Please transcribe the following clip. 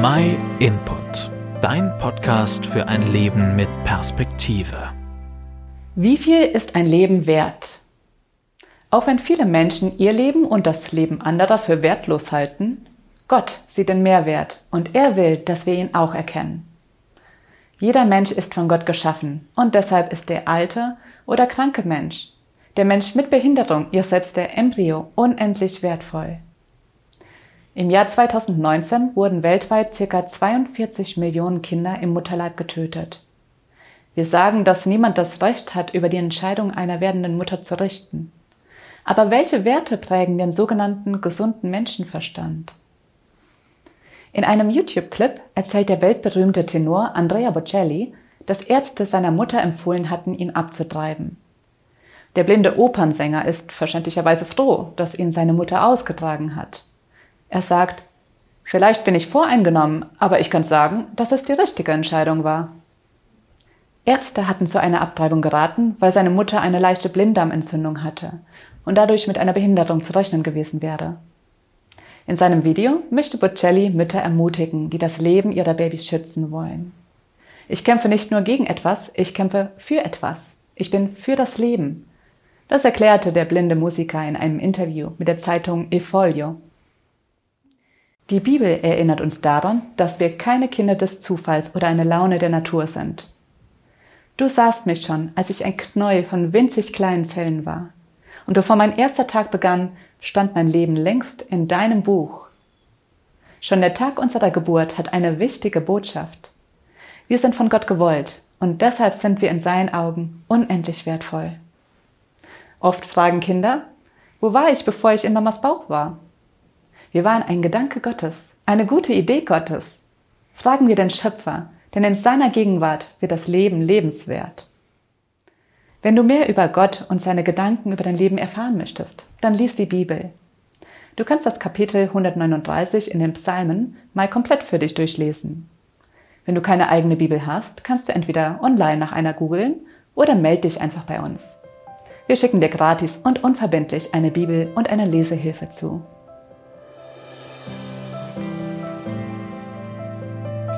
My Input, dein Podcast für ein Leben mit Perspektive. Wie viel ist ein Leben wert? Auch wenn viele Menschen ihr Leben und das Leben anderer für wertlos halten, Gott sieht den Mehrwert und er will, dass wir ihn auch erkennen. Jeder Mensch ist von Gott geschaffen und deshalb ist der alte oder kranke Mensch, der Mensch mit Behinderung, ihr selbst der Embryo, unendlich wertvoll. Im Jahr 2019 wurden weltweit ca. 42 Millionen Kinder im Mutterleib getötet. Wir sagen, dass niemand das Recht hat, über die Entscheidung einer werdenden Mutter zu richten. Aber welche Werte prägen den sogenannten gesunden Menschenverstand? In einem YouTube-Clip erzählt der weltberühmte Tenor Andrea Bocelli, dass Ärzte seiner Mutter empfohlen hatten, ihn abzutreiben. Der blinde Opernsänger ist verständlicherweise froh, dass ihn seine Mutter ausgetragen hat. Er sagt, vielleicht bin ich voreingenommen, aber ich kann sagen, dass es die richtige Entscheidung war. Ärzte hatten zu einer Abtreibung geraten, weil seine Mutter eine leichte Blinddarmentzündung hatte und dadurch mit einer Behinderung zu rechnen gewesen wäre. In seinem Video möchte Bocelli Mütter ermutigen, die das Leben ihrer Babys schützen wollen. Ich kämpfe nicht nur gegen etwas, ich kämpfe für etwas. Ich bin für das Leben. Das erklärte der blinde Musiker in einem Interview mit der Zeitung E Foglio die Bibel erinnert uns daran, dass wir keine Kinder des Zufalls oder eine Laune der Natur sind. Du sahst mich schon, als ich ein Knäuel von winzig kleinen Zellen war. Und bevor mein erster Tag begann, stand mein Leben längst in deinem Buch. Schon der Tag unserer Geburt hat eine wichtige Botschaft. Wir sind von Gott gewollt und deshalb sind wir in seinen Augen unendlich wertvoll. Oft fragen Kinder, wo war ich, bevor ich in Mamas Bauch war? Wir waren ein Gedanke Gottes, eine gute Idee Gottes. Fragen wir den Schöpfer, denn in seiner Gegenwart wird das Leben lebenswert. Wenn du mehr über Gott und seine Gedanken über dein Leben erfahren möchtest, dann lies die Bibel. Du kannst das Kapitel 139 in den Psalmen mal komplett für dich durchlesen. Wenn du keine eigene Bibel hast, kannst du entweder online nach einer googeln oder melde dich einfach bei uns. Wir schicken dir gratis und unverbindlich eine Bibel und eine Lesehilfe zu.